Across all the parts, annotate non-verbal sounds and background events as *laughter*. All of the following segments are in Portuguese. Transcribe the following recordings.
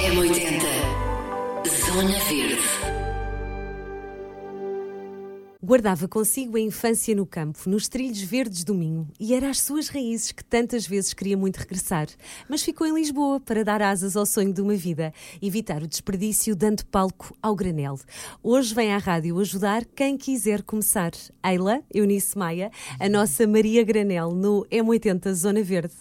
M80 Zona Verde Guardava consigo a infância no campo, nos trilhos verdes do Minho, e era às suas raízes que tantas vezes queria muito regressar. Mas ficou em Lisboa para dar asas ao sonho de uma vida, evitar o desperdício dando palco ao granel. Hoje vem à rádio ajudar quem quiser começar. Eila, Eunice Maia, a nossa Maria Granel no M80 Zona Verde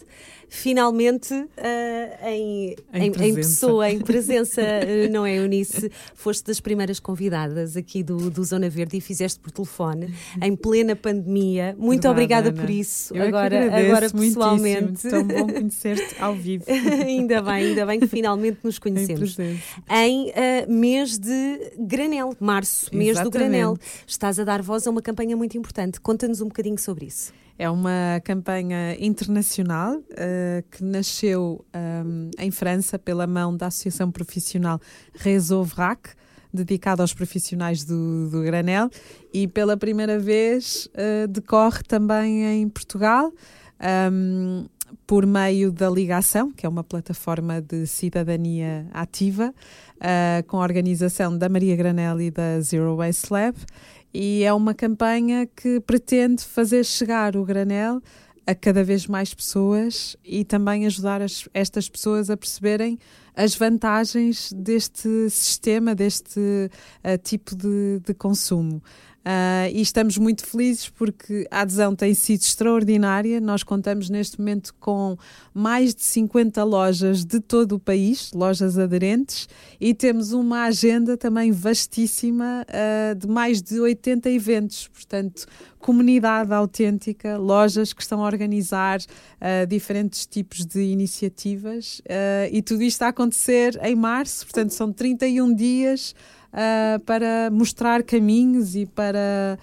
finalmente uh, em, em, em, pessoa, em presença, uh, *laughs* não é, Eunice? Foste das primeiras convidadas aqui do, do Zona Verde e fizeste por telefone, em plena pandemia. Muito Verdade, obrigada Ana. por isso. Eu agora, agora pessoalmente. Tão bom conhecer-te ao vivo. *laughs* ainda bem, ainda bem que finalmente nos conhecemos. Em, uh, mês de granel, março, mês Exatamente. do granel. Estás a dar voz a uma campanha muito importante. Conta-nos um bocadinho sobre isso. É uma campanha internacional uh, que nasceu um, em França pela mão da Associação Profissional Réseau Vrac, dedicada aos profissionais do, do granel, e pela primeira vez uh, decorre também em Portugal. Um, por meio da Ligação, que é uma plataforma de cidadania ativa, uh, com a organização da Maria Granel e da Zero Waste Lab, e é uma campanha que pretende fazer chegar o granel a cada vez mais pessoas e também ajudar as, estas pessoas a perceberem as vantagens deste sistema, deste uh, tipo de, de consumo. Uh, e estamos muito felizes porque a adesão tem sido extraordinária. Nós contamos neste momento com mais de 50 lojas de todo o país, lojas aderentes, e temos uma agenda também vastíssima uh, de mais de 80 eventos. Portanto, comunidade autêntica, lojas que estão a organizar uh, diferentes tipos de iniciativas, e tudo isto a acontecer em março, portanto, são 31 dias uh, para mostrar caminhos e para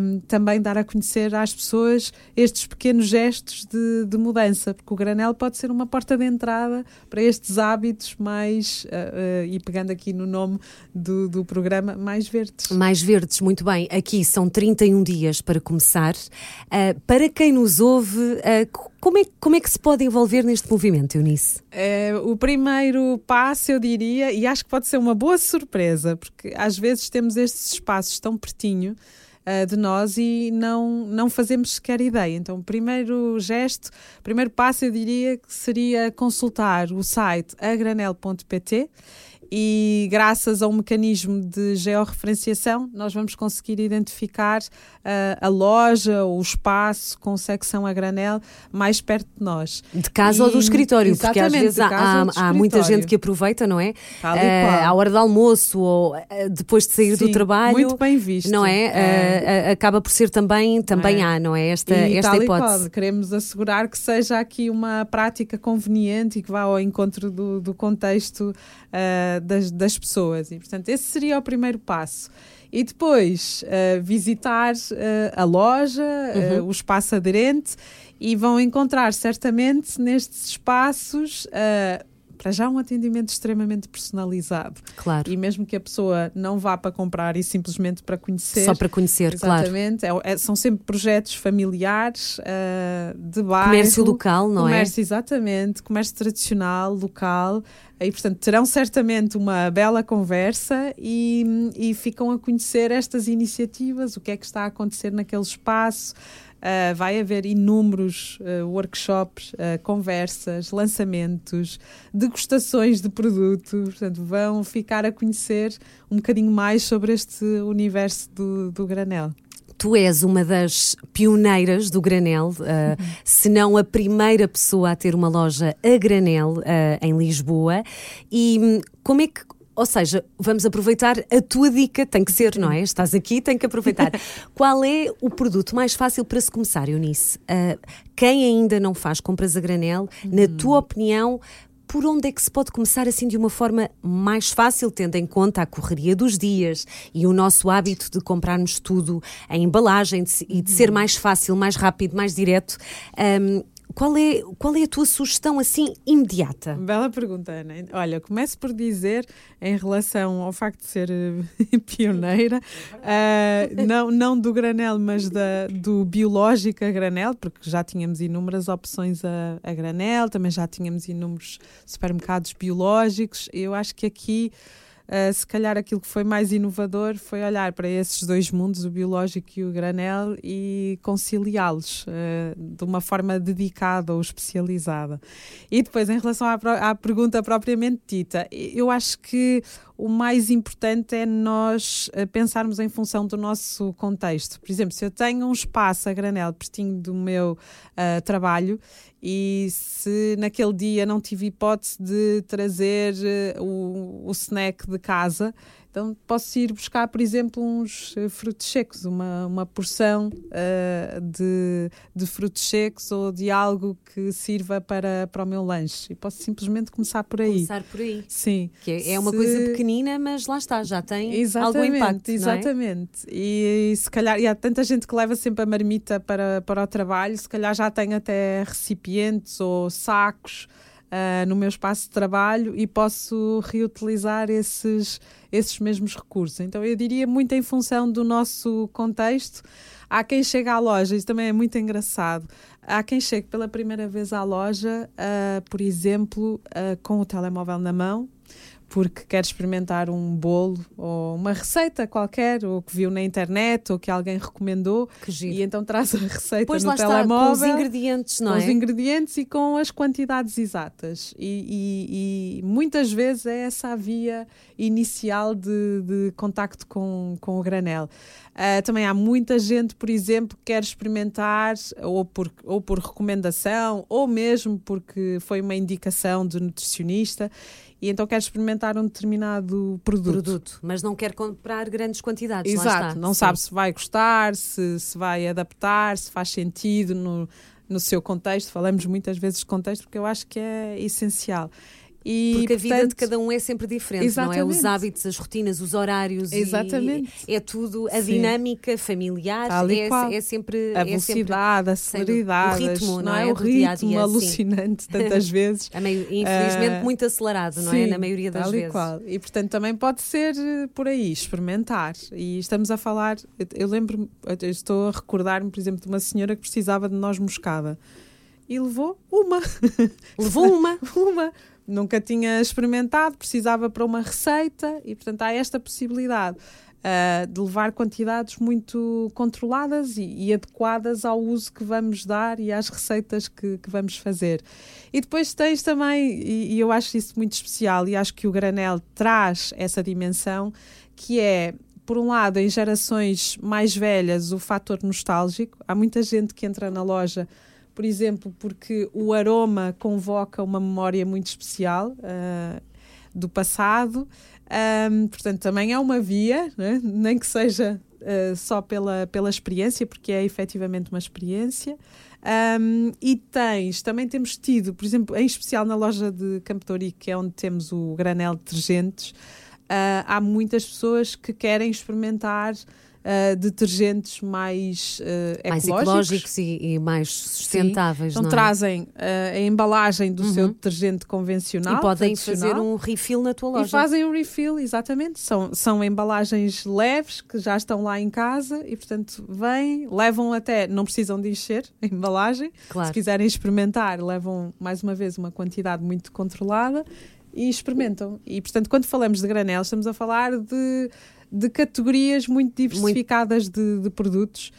um, também dar a conhecer às pessoas estes pequenos gestos de, de, mudança, porque o granel pode ser uma porta de entrada para estes hábitos mais, uh, uh, e pegando aqui no nome do, do programa, mais verdes. Mais verdes, muito bem. Aqui são 31 dias para começar. Uh, para quem nos ouve, como é, como é que se pode envolver neste movimento, Eunice? É, o primeiro passo, eu diria, e acho que pode ser uma boa surpresa, porque às vezes temos estes espaços tão pertinho uh, de nós e não, não fazemos sequer ideia. Então, o primeiro gesto, o primeiro passo, eu diria que seria consultar o site agranel.pt e graças a um mecanismo de georreferenciação nós vamos conseguir identificar uh, a loja ou o espaço com secção a granel mais perto de nós. De casa e, ou do escritório, porque às vezes há, há, muita gente que aproveita, não é? Uh, à hora do almoço ou uh, depois de sair Sim, do trabalho. Muito bem visto. Não é? é. acaba por ser também, também é. há, não é? Esta, e esta hipótese. Queremos assegurar que seja aqui uma prática conveniente e que vá ao encontro do, do contexto das, das pessoas. E, portanto, esse seria o primeiro passo. E depois uh, visitar uh, a loja, uhum. uh, o espaço aderente, e vão encontrar certamente nestes espaços para já um atendimento extremamente personalizado. Claro. E mesmo que a pessoa não vá para comprar e simplesmente para conhecer. Só para conhecer, exatamente, claro. É, é, são sempre projetos familiares, uh, de bairro. Comércio local, não comércio, é? Comércio, exatamente. Comércio tradicional, local. E, portanto, terão certamente uma bela conversa e, e ficam a conhecer estas iniciativas, o que é que está a acontecer naquele espaço. Uh, vai haver inúmeros uh, workshops, uh, conversas, lançamentos, degustações de produto. Portanto, vão ficar a conhecer um bocadinho mais sobre este universo do, do granel tu és uma das pioneiras do granel, uh, se não a primeira pessoa a ter uma loja a granel uh, em Lisboa. E hum, como é que ou seja, vamos aproveitar a tua dica, tem que ser, não é? Estás aqui, tem que aproveitar. *laughs* Qual é o produto mais fácil para se começar, Eunice? Uh, quem ainda não faz compras a granel, uhum. na tua opinião, por onde é que se pode começar assim de uma forma mais fácil, tendo em conta a correria dos dias e o nosso hábito de comprarmos tudo em embalagem e de ser uhum. mais fácil, mais rápido, mais direto? Um, qual é, qual é a tua sugestão assim imediata? Bela pergunta, Ana. Olha, começo por dizer, em relação ao facto de ser uh, *laughs* pioneira, uh, não, não do granel, mas da, do biológico a granel, porque já tínhamos inúmeras opções a, a granel, também já tínhamos inúmeros supermercados biológicos. Eu acho que aqui Uh, se calhar aquilo que foi mais inovador foi olhar para esses dois mundos, o biológico e o granel, e conciliá-los uh, de uma forma dedicada ou especializada. E depois, em relação à, à pergunta propriamente dita, eu acho que o mais importante é nós uh, pensarmos em função do nosso contexto. Por exemplo, se eu tenho um espaço a granel pertinho do meu trabalho e se naquele dia não tive hipótese de trazer uh, o, o snack de casa, então posso ir buscar, por exemplo, uns uh, frutos secos, uma, uma porção uh, de, de frutos secos ou de algo que sirva para, para o meu lanche. E posso simplesmente começar por aí. Começar por aí. Sim. Que é, é uma se... coisa pequenina, mas lá está, já tem exatamente, algum impacto. É? Exatamente. É? E, e, se calhar, e há tanta gente que leva sempre a marmita para, para o trabalho, se calhar já tem até recipientes ou sacos uh, no meu espaço de trabalho e posso reutilizar esses, esses mesmos recursos. Então eu diria muito em função do nosso contexto. Há quem chega à loja, isso também é muito engraçado. Há quem chegue pela primeira vez à loja, uh, por exemplo, uh, com o telemóvel na mão, porque quer experimentar um bolo ou uma receita qualquer, ou que viu na internet, ou que alguém recomendou, e então traz a receita pois no telemóvel. Está, com os ingredientes, não com é? os ingredientes e com as quantidades exatas. E, e, e muitas vezes é essa a via inicial de, de contacto com, com o granel. Uh, também há muita gente, por exemplo, que quer experimentar, ou por, ou por recomendação, ou mesmo porque foi uma indicação de nutricionista, e então quer experimentar um determinado produto. produto mas não quer comprar grandes quantidades. Exato, não Sim. sabe se vai gostar, se, se vai adaptar, se faz sentido no, no seu contexto. Falamos muitas vezes de contexto porque eu acho que é essencial. E, Porque a portanto, vida de cada um é sempre diferente, exatamente. não é? Os hábitos, as rotinas, os horários, exatamente. é tudo, a Sim. dinâmica familiar é, é, sempre. A velocidade, é sempre, a celeridade, o ritmo, não, não é? O ritmo dia -dia, alucinante sim. tantas *laughs* vezes. infelizmente, uh, muito acelerado, não é? sim, é? Na maioria das tal vezes. E, qual. e portanto também pode ser eh, por aí, experimentar. E estamos a falar, eu lembro, eu estou a recordar-me, por exemplo, de uma senhora que precisava de noz moscada e levou uma. *laughs* Levou uma? *laughs* uma nunca tinha experimentado, precisava para uma receita e, portanto, há esta possibilidade. Uh, de levar quantidades muito controladas e, e, adequadas ao uso que vamos dar e às receitas que, que vamos fazer. E depois tens também, e, e, eu acho isso muito especial, e acho que o granel traz essa dimensão, que é. Por um lado, em gerações mais velhas, o fator nostálgico. Há muita gente que entra na loja por exemplo, porque o aroma convoca uma memória muito especial uh, do passado. Um, portanto, também é uma via, né? nem que seja uh, só pela, pela experiência, porque é efetivamente uma experiência. Um, e tens, também temos tido, por exemplo, em especial na loja de Campo Torico, que é onde temos o granel de detergentes, uh, há muitas pessoas que querem experimentar uh, detergentes mais, uh, mais ecológicos, e, e, mais sustentáveis. Sim. Então é? trazem uh, a embalagem do uhum. seu detergente convencional. E podem fazer um refill na tua loja. E fazem um refill, exatamente. São, são embalagens leves que já estão lá em casa e, portanto, vêm, levam até, não precisam de encher a embalagem. Claro. Se quiserem experimentar, levam mais uma vez uma quantidade muito controlada e experimentam. E, portanto, quando falamos de granel, estamos a falar de de categorias muito diversificadas muito... De, de, produtos.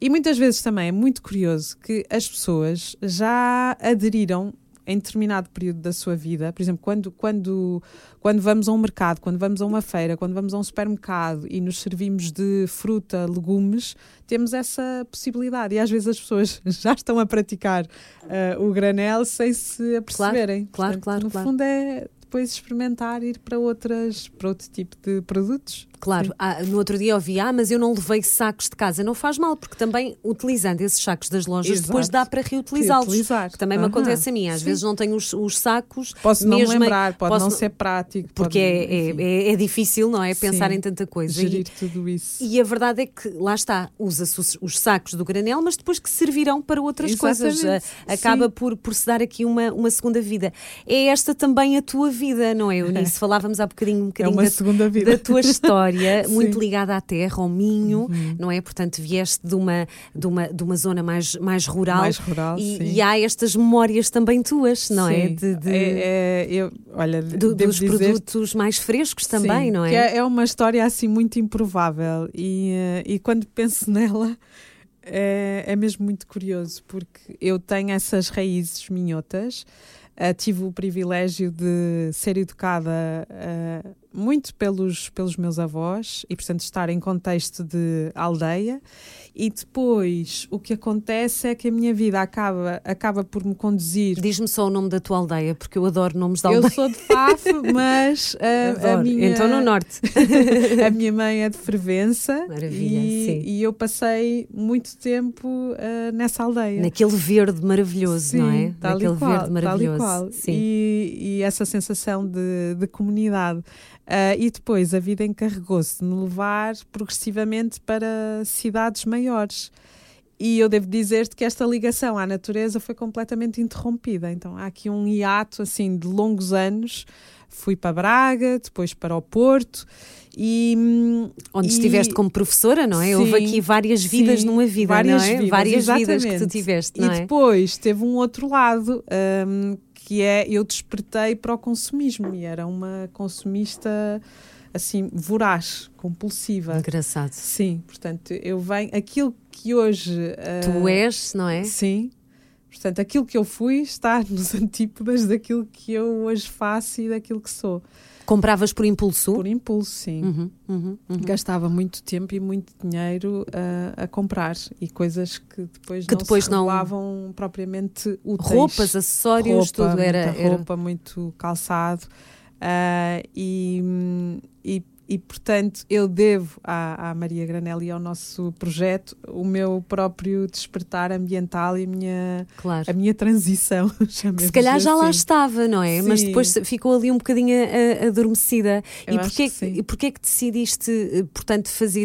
E muitas vezes também é muito curioso que as pessoas já aderiram em determinado período da sua vida, por exemplo, quando, quando, quando vamos a um mercado, quando vamos a uma feira, quando vamos a um supermercado e nos servimos de fruta, legumes, temos essa possibilidade. E às vezes as pessoas *laughs* já estão a praticar uh, o granel sem se aperceberem. Claro, claro, Portanto, claro. No claro. fundo é depois experimentar ir para outras para outro tipo de produtos. Claro, ah, no outro dia ouvi, ah, mas eu não levei sacos de casa. Não faz mal, porque também utilizando esses sacos das lojas, Exato. depois dá para reutilizá-los. Reutilizar. Que também me Aham. acontece a mim. Às Sim. vezes não tenho os, os sacos. Posso não lembrar, pode posso não ser prático. Porque pode- é, é, é, é difícil, não é? Pensar Sim. em tanta coisa. gerir E, tudo isso. e a verdade é que, lá está, usa-se os, os sacos do granel, mas depois que servirão para outras Exatamente. coisas. Acaba Sim. por, por se dar aqui uma, uma segunda vida. É esta também a tua vida, não é, Eunice? *laughs* Falávamos há bocadinho, um É bocadinho uma da, vida. da tua história. *laughs* Uhum. muito ligada à terra, ao Minho, não é? Portanto, vieste de uma, de uma, de uma zona mais, mais rural. Mais rural, e, sim. e há estas memórias também tuas, não é? Sim. De, de- É- é- eu, olha, do- dos dizer produtos mais frescos também, Sim, não é? que é? uma história assim muito improvável e, eh, e quando penso *laughs* nela é, é mesmo muito curioso porque eu tenho essas raízes minhotas. Eh, tive o privilégio de ser educada eh, muito pelos, pelos meus avós e, portanto, estar em contexto de aldeia. E depois o que acontece é que a minha vida acaba, acaba por me conduzir Diz-me só o nome da tua aldeia, porque eu adoro nomes de eu aldeia. sou de Faf, *laughs* mas a, a Adoro. minha, Então no norte. *laughs* a minha mãe é de Fervença Maravilha, e, sim. e eu passei muito tempo ah, nessa aldeia. Naquele verde maravilhoso, não é? tal Naquele qual, verde tal e maravilhoso. qual. Sim. E, e essa sensação de, de comunidade. Ah, e depois a vida encarregou-se de me levar progressivamente para cidades maiores. E eu devo dizer-te que esta ligação à natureza foi completamente interrompida. Então há aqui um hiato assim de longos anos. Fui para Braga, depois para o Porto e hum, Onde e- estiveste como professora, não é? Houve Sim, aqui várias vidas sim, numa vida, várias não é? vidas, várias vidas que tu exatamente. tiveste, E não é? depois teve um outro lado, hum, que é eu despertei para o consumismo e era uma consumista assim voraz, compulsiva. Engraçado. Sim, portanto, eu venho aquilo que hoje Tu ah, és, não é? Sim. Portanto, aquilo que eu fui está *laughs* nos antípodas daquilo que eu hoje faço e daquilo que sou. Compravas por impulso? Por impulso, sim. Uhum, uhum, uhum. Gastava muito tempo e muito dinheiro ah, a comprar e coisas que depois Que não depois se não- propriamente úteis. Roupas, acessórios, roupa, tudo era. era- roupa, muito calçado. Ah, e, e, e, portanto, eu devo à, à Maria Granel e ao nosso projeto o meu próprio despertar ambiental e a minha, Claro. a minha transição. *laughs* Se calhar já lá estava, não é? Mas Sim. depois ficou ali um bocadinho a- adormecida. Eu e porquê que porquê que decidiste, eh, portanto, fazer?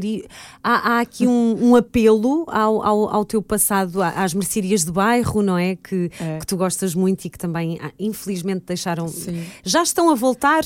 Há, há aqui um, um apelo ao, ao, ao teu passado, às mercearias de bairro, não é? Que, É. que tu gostas muito e que também, ah, infelizmente, deixaram. Sim. Já estão a voltar.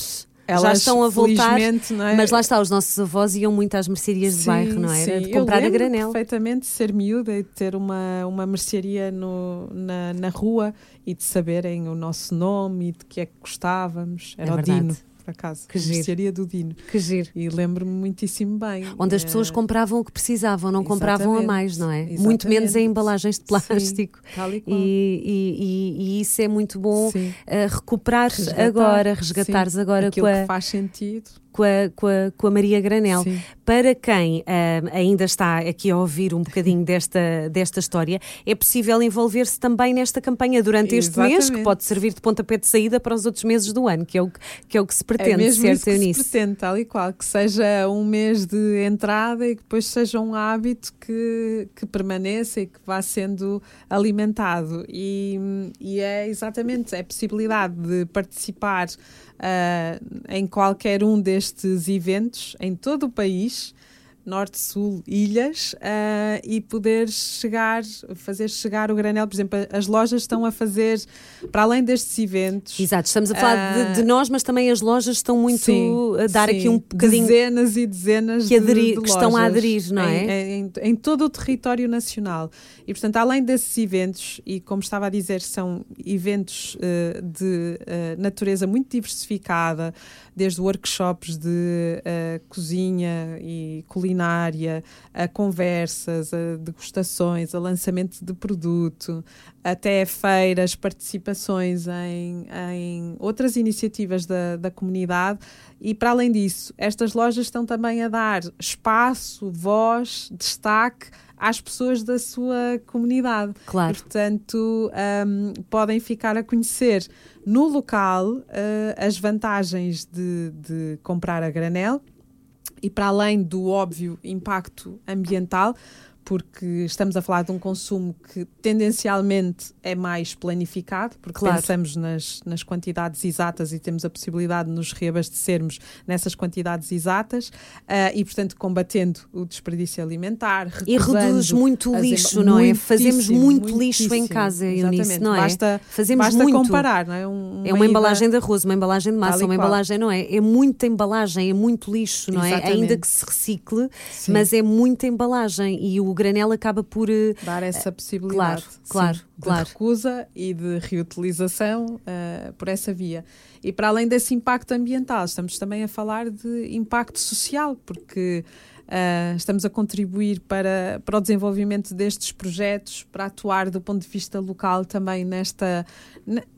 Já Elas, estão a voltar. é? Mas lá está, os nossos avós iam muito às mercearias de bairro, não era? sim. De Eu comprar a lembro granel. perfeitamente ser miúda e de ter uma, uma mercearia no, na, na rua e de saberem o nosso nome e de que é que gostávamos. Era É o. Dino, por acaso. Que giro. do Dino. Que giro. E lembro-me muitíssimo bem. Onde as pessoas Eh, compravam o que precisavam, não compravam a Exatamente. mais, não é? Exatamente. Muito menos em embalagens de Sim, plástico. tal e E, qual. e- e- isso é muito bom Sim. eh, recuperar Resgatar, agora, resgatares sim, agora Aquilo com a, que faz sentido. Com, a, com, a, com a Maria Granel. Sim. Para quem ah, ainda está aqui a ouvir um bocadinho *laughs* desta, desta história, é possível envolver-se também nesta campanha durante este mês, que Exatamente. pode servir de pontapé de saída para os outros meses do ano, que é o, que- que, é o que se pretende, é mesmo certo, isso que se Eunice? pretende, tal e qual. Que seja um mês de entrada e que depois seja um hábito que, que permaneça e que vá sendo alimentado. E, e é exatamente é a possibilidade de participar ah, em qualquer um destes eventos em todo o país. Norte, Sul, Ilhas, ah, e poder chegar, fazer chegar o granel. Por exemplo, as lojas estão a fazer, para além destes eventos, Exato, estamos a falar Ah, de, de nós, mas também as lojas estão muito Sim, a dar sim. aqui um bocadinho. Dezenas e dezenas que de, aderir- de que estão a lojas aderir, não é? Em, em- em todo o território nacional. E, portanto, além desses eventos, e como estava a dizer, são eventos eh, de eh, natureza muito diversificada, desde workshops de eh, cozinha e culinária, a conversas, a degustações, a lançamento de produto, até feiras, participações em, em outras iniciativas da, da comunidade. E para além disso, estas lojas estão também a dar espaço, voz, destaque às pessoas da sua comunidade. Claro. E, portanto, um, podem ficar a conhecer no local uh, as vantagens de, de comprar a granel e para além do óbvio impacto ambiental, porque estamos a falar de um consumo que tendencialmente é mais planificado, porque claro. pensamos nas, nas quantidades exatas e temos a possibilidade de nos reabastecermos nessas quantidades exatas uh, e, portanto, combatendo o desperdício alimentar. E reduz muito lixo, não é? Fazemos muito lixo em casa, Eunice, não é? Basta, Fazemos basta muito. comparar, não é? Um, uma é uma embalagem de arroz, uma embalagem de massa, uma embalagem, não é? É muita embalagem, é muito lixo, não é? Ainda que se recicle, Sim. mas é muita embalagem e o granel acaba por uh, dar essa possibilidade. Claro, claro, sim, claro. De recusa e de reutilização uh, por essa via. E para além desse impacto ambiental, estamos também a falar de impacto social, porque Uh, estamos a contribuir para, para o desenvolvimento destes projetos, para atuar do ponto de vista local também nesta.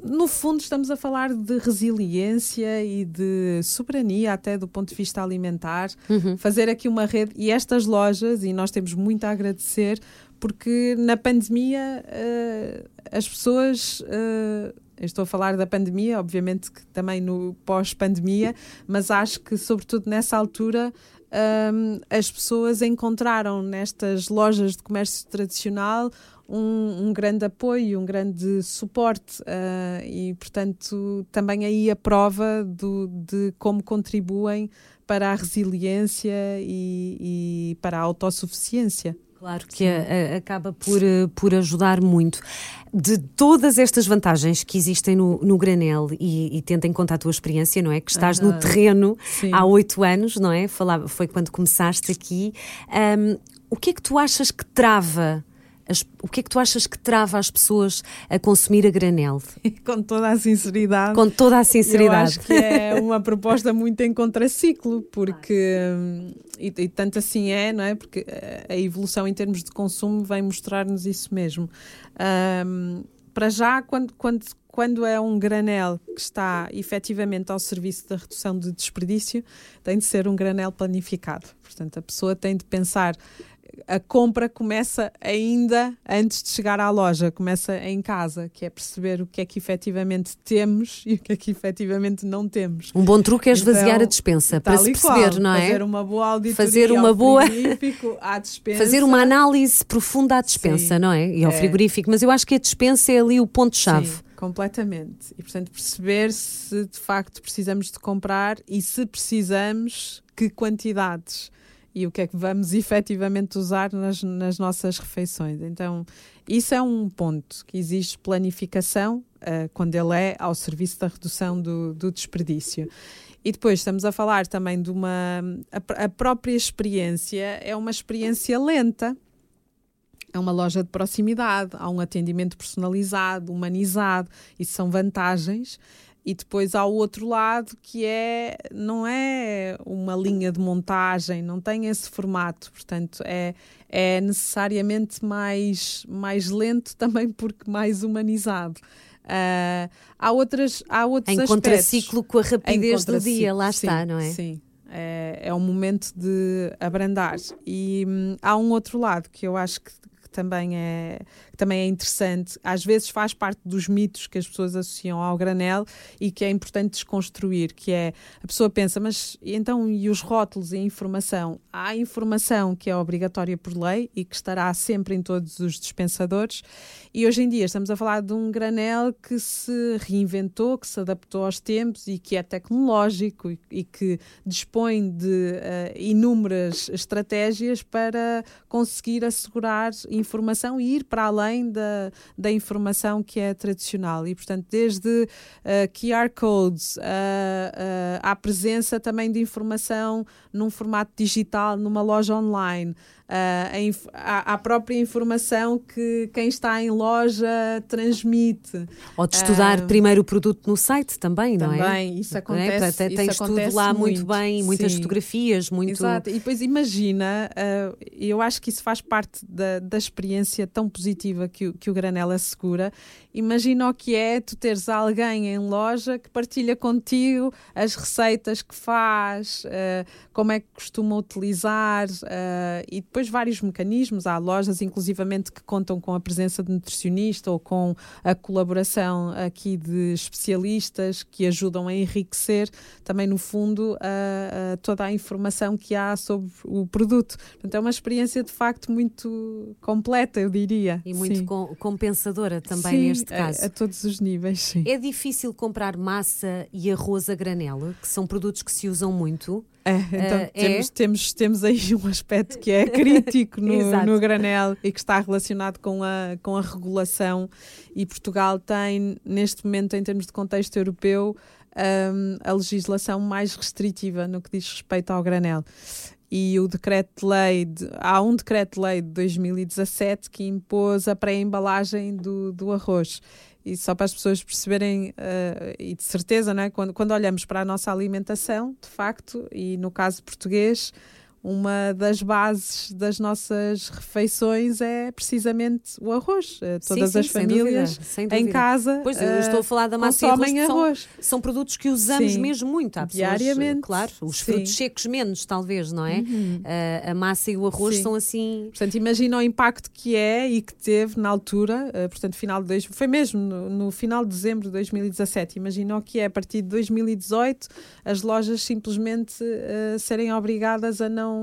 No fundo, estamos a falar de resiliência e de soberania, até do ponto de vista alimentar. Uhum. Fazer aqui uma rede. E estas lojas, e nós temos muito a agradecer, porque na pandemia uh, as pessoas. Uh, estou a falar da pandemia, obviamente que também no pós-pandemia, mas acho que, sobretudo nessa altura, um, as pessoas encontraram nestas lojas de comércio tradicional um, um grande apoio, um grande suporte uh, e, portanto, também aí a prova do, de como contribuem para a resiliência e, e para a autossuficiência. Claro que a, a, acaba por, eh, por ajudar muito. De todas estas vantagens que existem no, no granel, e, e tendo em conta a tua experiência, não é? Que estás no terreno sim. há oito anos, não é? Falava, foi quando começaste aqui. Um, o que é que tu achas que trava as, o que é que tu achas que trava as pessoas a consumir a granel? *laughs* Com toda a sinceridade. Com toda a sinceridade. Eu acho que é uma proposta muito em contraciclo, porque. E, e, tanto assim é, não é? Porque a evolução em termos de consumo vem mostrar-nos isso mesmo. Um, para já, quando, quando, quando é um granel que está efetivamente ao serviço da redução de desperdício, tem de ser um granel planificado. Portanto, a pessoa tem de pensar a compra começa ainda antes de chegar à loja, começa em casa, que é perceber o que é que efetivamente temos e o que é que efetivamente não temos. Um bom truque é esvaziar então, a dispensa para se perceber, qual, não é? Fazer uma boa auditoria fazer uma boa à dispensa. Fazer uma análise profunda à dispensa, Sim, não é? E ao é. frigorífico, mas eu acho que a dispensa é ali o ponto chave. Sim. Completamente. E, portanto, perceber se de facto precisamos de comprar e se precisamos, que quantidades e o que é que vamos *laughs* efetivamente usar nas, nas nossas refeições. Então, isso é um ponto que existe planificação uh, quando ele é ao serviço da redução do, do desperdício. E depois estamos a falar também de uma. A, a própria experiência é uma experiência lenta. É uma loja de proximidade, há um atendimento personalizado, humanizado, isso são vantagens e depois há o outro lado que é não é uma linha de montagem, não tem esse formato, portanto é, é necessariamente mais, mais lento *laughs* também porque mais humanizado. Uh, há outras há outros em contraciclo com a rapidez do dia, lá sim, está, não é? Sim, é, é um momento de abrandar. E hum, há um outro lado que eu acho que também é que também é interessante, às vezes faz parte dos mitos que as pessoas associam ao granel e que é importante desconstruir, que é a pessoa pensa, mas então e os rótulos e a informação? Há informação que é obrigatória por lei e que estará sempre em todos os dispensadores e hoje em dia estamos a falar de um granel que se reinventou, que se adaptou aos tempos e que é tecnológico e, que dispõe de uh, inúmeras estratégias para conseguir assegurar informação e ir para além além da, da informação que é tradicional. E, portanto, desde uh, eh, QR codes uh, uh, à presença também de informação num formato digital, numa loja online, uh, a, a, própria informação que quem está em loja transmite. Ou de estudar uh, primeiro o produto no site também, não é? Também, isso acontece. É? Até tens tudo lá muito, muito bem, muitas sim. fotografias, muito. Exato, e depois imagina, uh, eu acho que isso faz parte da, da experiência tão positiva que o, que o Granela assegura. Imagina o que é tu teres alguém em loja que partilha contigo as receitas que faz, como é que costuma utilizar e depois vários mecanismos, há lojas inclusivamente que contam com a presença de nutricionista ou com a colaboração aqui de especialistas que ajudam a enriquecer também no fundo a, a toda a informação que há sobre o produto. Portanto, é uma experiência de facto muito completa, eu diria. E muito com, compensadora também sim, neste caso. A, a, todos os níveis, sim. É difícil comprar massa e arroz a granel, que são produtos que se usam muito. É, então uh, temos, é? temos, temos aí um aspecto que é *laughs* crítico no, no, granel e que está relacionado com a, com a regulação. E Portugal tem, neste momento, em termos de contexto europeu, um, a legislação mais restritiva no que diz respeito ao granel e o decreto-lei, de, há um decreto-lei de 2017 que impôs a pré-embalagem do, do arroz. E só para as pessoas perceberem, uh, e de certeza, não é? quando, quando olhamos para a nossa alimentação, de facto, e no caso português, uma das bases das nossas refeições é precisamente o arroz. Eh, todas sim, sim, as famílias sem dúvida, sem dúvida. em casa pois, eu estou a falar da massa consomem arroz, arroz. São, são, produtos que usamos sim. mesmo muito. Há pessoas, Diariamente. Claro, os frutos secos menos, talvez, não é? Uhum. Uh, a massa e o arroz são assim... Portanto, imagina o impacto que é e que teve na altura, portanto, final de dois, foi mesmo no, no, final de dezembro de 2017. Imagina o que é a partir de 2018 as lojas simplesmente uh, serem obrigadas a não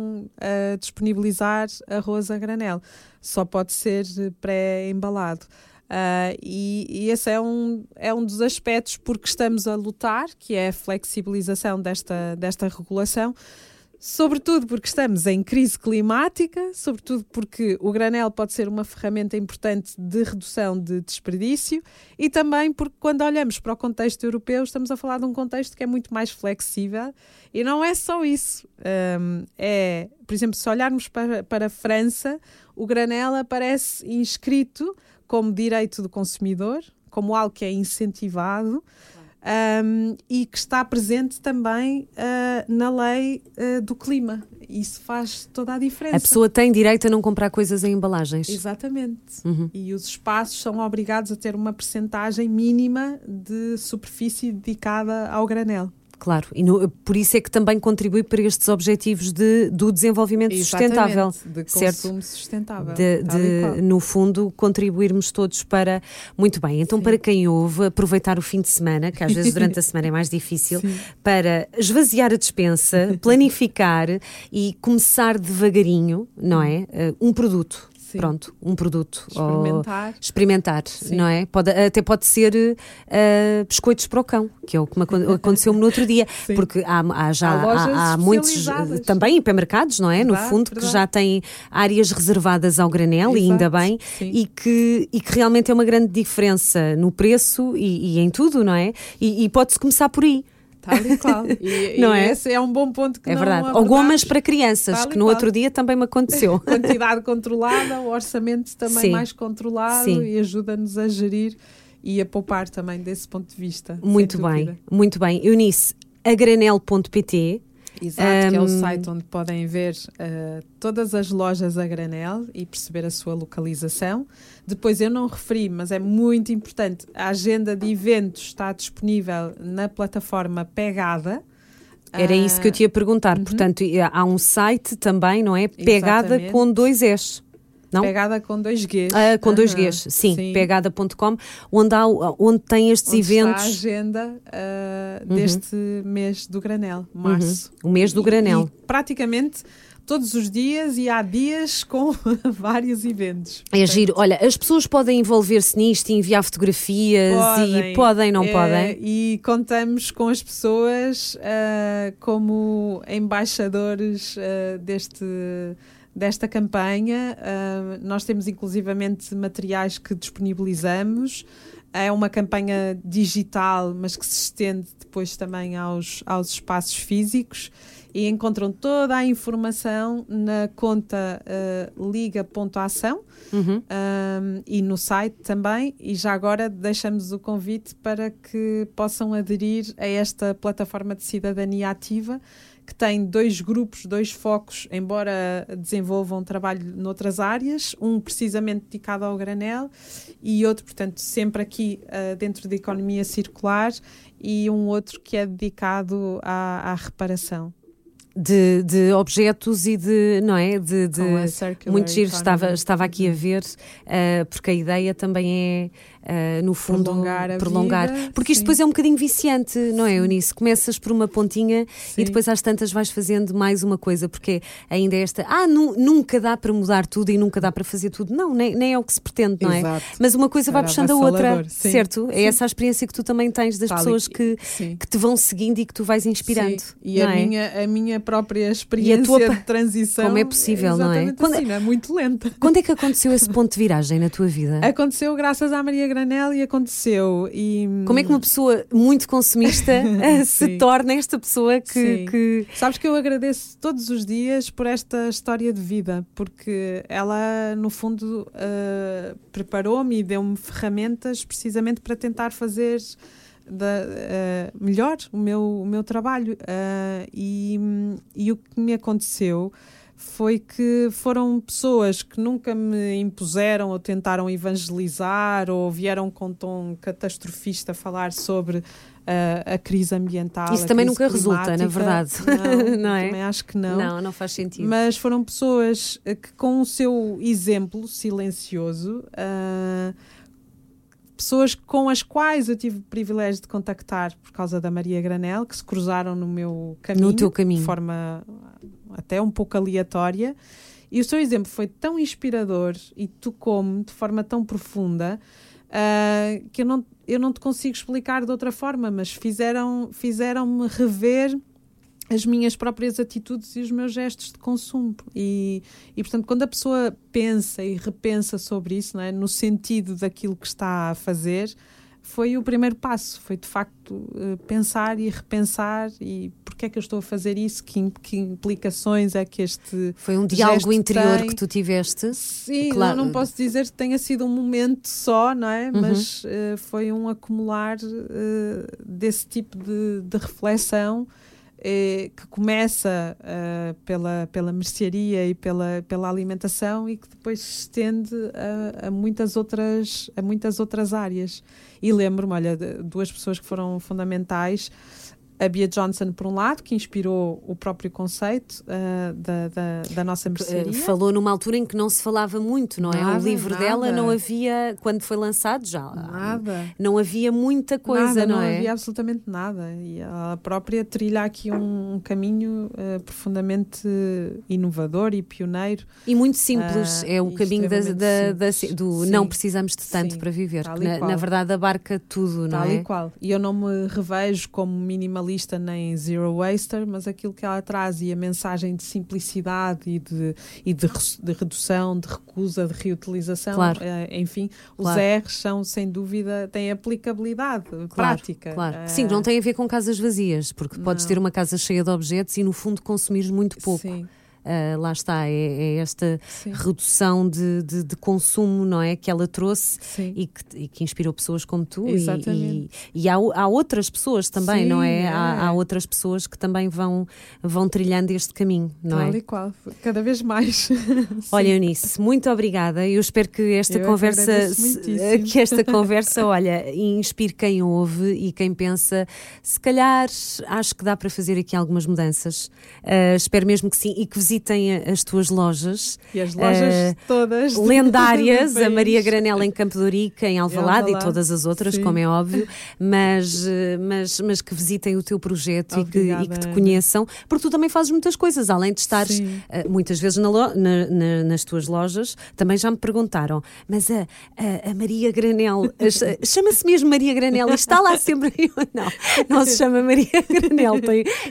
disponibilizar arroz a granel. Só pode ser pré-embalado. Uh, e, e, esse é um, é um dos aspectos porque estamos a lutar, que é a flexibilização desta, desta regulação, sobretudo porque estamos em crise climática, sobretudo porque o granel pode ser uma ferramenta importante de redução de desperdício e também porque quando olhamos para o contexto europeu estamos a falar de um contexto que é muito mais flexível e não é só isso. Um, é, por exemplo, se olharmos para, para a França, o granel aparece inscrito como direito do consumidor, como algo que é incentivado um, e que está presente também uh, na lei uh, do clima. Isso faz toda a diferença. A pessoa tem direito a não comprar coisas em embalagens. Exatamente. Uhum. E os espaços são obrigados a ter uma percentagem mínima de superfície dedicada ao granel. Claro, e no, por isso é que também contribui para estes objetivos de, do desenvolvimento Exatamente, sustentável. De certo? consumo sustentável. De, de no fundo, contribuirmos todos para. Muito bem, então Sim. para quem ouve, aproveitar o fim de semana, que às vezes *laughs* durante a semana é mais difícil, Sim. para esvaziar a despensa, planificar e começar devagarinho, não é? Um *laughs* produto Sim. Pronto, um produto. Experimentar. Ou experimentar, Sim. não é? Pode, até pode ser uh, biscoitos para o cão, que é o que aconteceu-me no outro dia. Sim. Porque há, há já há, há, muitos também hipermercados, não é? Verdade, no fundo, verdade. que já têm áreas reservadas ao granel, Exato. e ainda bem, e que, e que realmente é uma grande diferença no preço e, e em tudo, não é? E, e pode-se começar por aí. Tal e qual. *laughs* E, não e é? esse é um bom ponto que É verdade. Ou gomas para crianças, que no outro dia também me aconteceu. *laughs* Quantidade controlada, o orçamento também Sim. mais controlado Sim. e ajuda-nos a gerir e a poupar também desse ponto de vista. Muito bem, muito bem. Eunice, agranel.pt Exato, um, que é o site onde podem ver uh, todas as lojas a granel e perceber a sua localização. Depois, eu não referi, mas é muito importante, a agenda de eventos está disponível na plataforma Pegada. Era isso que eu te ia perguntar. Uhum. Portanto, há um site também, não é? Pegada Exatamente. com dois S. Não? Pegada com dois Gs. Ah, com dois Gs, sim. sim. Pegada.com, onde, há, onde tem estes onde eventos. Está a agenda uh, deste uhum. mês do granel, março. Uhum. O mês do granel. E, e praticamente todos os dias e há dias *laughs* com vários eventos. É giro. Olha, as pessoas podem envolver-se nisto e enviar fotografias podem, e podem, não é, podem? E contamos com as pessoas uh, como embaixadores uh, deste desta campanha. Uh, nós temos inclusivamente materiais que disponibilizamos. É uma campanha digital, mas que se estende depois também aos, aos espaços físicos e encontram toda a informação na conta uh, liga.ação uhum. um, e no site também. E já agora deixamos o convite para que possam aderir a esta plataforma de cidadania ativa que tem dois grupos, dois focos, embora desenvolvam trabalho noutras áreas, um precisamente dedicado ao granel e outro, portanto, sempre aqui uh, dentro da economia circular e um outro que é dedicado à, à reparação. De, de objetos e de, não é? De, de muito giro, estava, estava aqui a ver, uh, porque a ideia também é, uh, no fundo, Prolongar a prolongar. vida, porque isto sim. depois é um bocadinho viciante, não é, Eunice? Começas por uma pontinha Sim. e depois às tantas vais fazendo mais uma coisa, porque ainda é esta, ah, nu- nunca dá para mudar tudo e nunca dá para fazer tudo. Não, nem, nem é o que se pretende, não é? Exato. Mas uma coisa vai Era puxando a outra, sim. certo? É essa a experiência que tu também tens das Tal pessoas que, que te vão seguindo e que tu vais inspirando. E a, é? minha, a minha própria experiência tua de transição. Como é possível, não é? Quando- assim, não é muito lenta. Quando é que aconteceu esse ponto de viragem na tua vida? Aconteceu graças à Maria Granel e aconteceu. E, Como é que uma pessoa muito consumista *laughs* eh, se torna esta pessoa que, que- Sabes que eu agradeço todos os dias por esta história de vida, porque ela, no fundo, eh, preparou-me e deu-me ferramentas precisamente para tentar fazer da- eh, melhor o meu, o meu trabalho. Eh, e, e o que me aconteceu foi que foram pessoas que nunca me impuseram ou tentaram evangelizar ou vieram com tom catastrofista falar sobre eh, a crise ambiental. Isso também nunca resulta, na climática. verdade. Não, *laughs* Não é? Também acho que não. não, não faz sentido. Mas foram pessoas eh, que, com o seu exemplo silencioso, ah, pessoas com as quais eu tive o privilégio de contactar por causa da Maria Granel, que se cruzaram no meu caminho, teu caminho. de forma até um pouco aleatória. E o seu exemplo foi tão inspirador e tocou-me de forma tão profunda ah, que eu não, eu não te consigo explicar de outra forma, mas fizeram- fizeram-me rever as minhas próprias atitudes e os meus gestos de consumo. E, e, portanto, quando a pessoa pensa e repensa sobre isso, é? no sentido daquilo que está a fazer, foi o primeiro passo. Foi, de facto, eh, pensar e repensar e porque é que eu estou a fazer isso, que, que implicações é que este... Foi um diálogo interior tem- que tu tiveste. Sim, Claro. não, não posso dizer que tenha sido um momento só, não é? Uhum. Mas eh, foi um acumular eh, desse tipo de, de reflexão eh, que começa eh, pela, pela mercearia e pela, pela alimentação e que depois se estende a, a muitas, outras, a muitas outras áreas. E lembro-me, olha, duas pessoas que foram fundamentais. A Bia Johnson, por um lado, que inspirou o próprio conceito eh, da, da, da nossa Eh, mercearia. Falou numa altura em que não se falava muito, não é? O livro nada. dela não havia, quando foi lançado já, Nada. não havia muita coisa, nada, não, não é? havia absolutamente nada. E ela própria trilha aqui um, um caminho eh, profundamente inovador e pioneiro. E muito simples, Ah, é o caminho da, da- do Sim. não precisamos de tanto Sim, para viver, tal na, na verdade abarca tudo, não tal é? e qual. E eu não me revejo como minimalista nem zero waster, mas aquilo que ela traz e a mensagem de simplicidade e de, e de, de redução, de recusa, de reutilização, Claro. eh, enfim, os Claro. R's são sem dúvida, têm aplicabilidade prática. Claro. Eh, Sim, não tem a ver com casas vazias, porque podes Não. ter uma casa cheia de objetos e no fundo consumires muito pouco. Sim, Ah, lá está, é, é esta sim, redução de, de, de consumo, não é? Que ela trouxe e que, e que inspirou pessoas como tu. E- Exatamente. E, e há, há outras pessoas também, Sim, não é? é. Há, há outras pessoas que também vão, vão trilhando este caminho, não Tal é? e qual, cada vez mais. *laughs* Olha, Eunice, muito obrigada. Eu espero que esta Eu conversa que esta *laughs* conversa, olha, inspire quem ouve e quem pensa, se calhar acho que dá para fazer aqui algumas mudanças. Ah, espero mesmo que sim e que visitem as tuas lojas E as lojas Eh, todas. *laughs* lendárias, a. Maria Granela em Campo de em Alvalade e Alvalade, todas as outras, sim. como é óbvio, *laughs* mas, eh, mas, mas que visitem o teu projeto e que, Obrigada, e que te conheçam, porque tu também fazes muitas coisas, além de estares eh, muitas vezes na lo- na- na- nas tuas lojas, também já me perguntaram, mas a, a- a Maria Granel, as- *laughs* chama-se mesmo Maria Granel e está lá sempre. Eu, não, não se chama Maria Granel,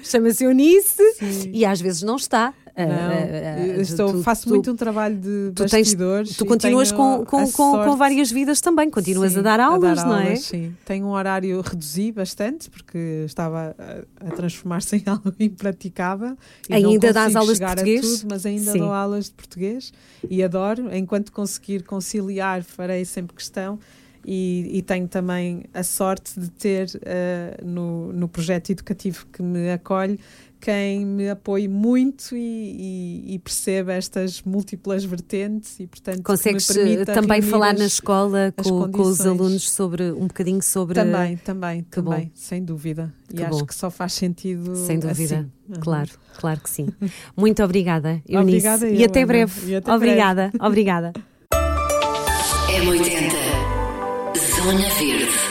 chama-se Eunice Sim. e às vezes não está. Não, estou- tu- faço tu- muito um trabalho de tu tens- bastidores. Tu e continuas com, a com, com, com várias vidas também, continuas Sim, a dar aulas, não é? Sim, tenho um horário, reduzi bastante, porque estava a, a transformar-se *laughs* em algo impraticável. e Ainda dás aulas de a português? tudo, mas ainda Sim. dou aulas de português e adoro. Enquanto conseguir conciliar, farei sempre questão. e, e tenho também a sorte de ter uh, no, no projeto educativo que me acolhe quem me apoie muito e, e, e perceba estas múltiplas vertentes e portanto consegues eh, também falar na escola com, com, os alunos sobre um bocadinho sobre também também que também bom. sem dúvida. E que acho bom. que só faz sentido sem dúvida. assim. claro claro que sim. Muito obrigada *laughs* Eunice. Obrigada eu, e até breve. E até obrigada breve. obrigada M80 Zona Verde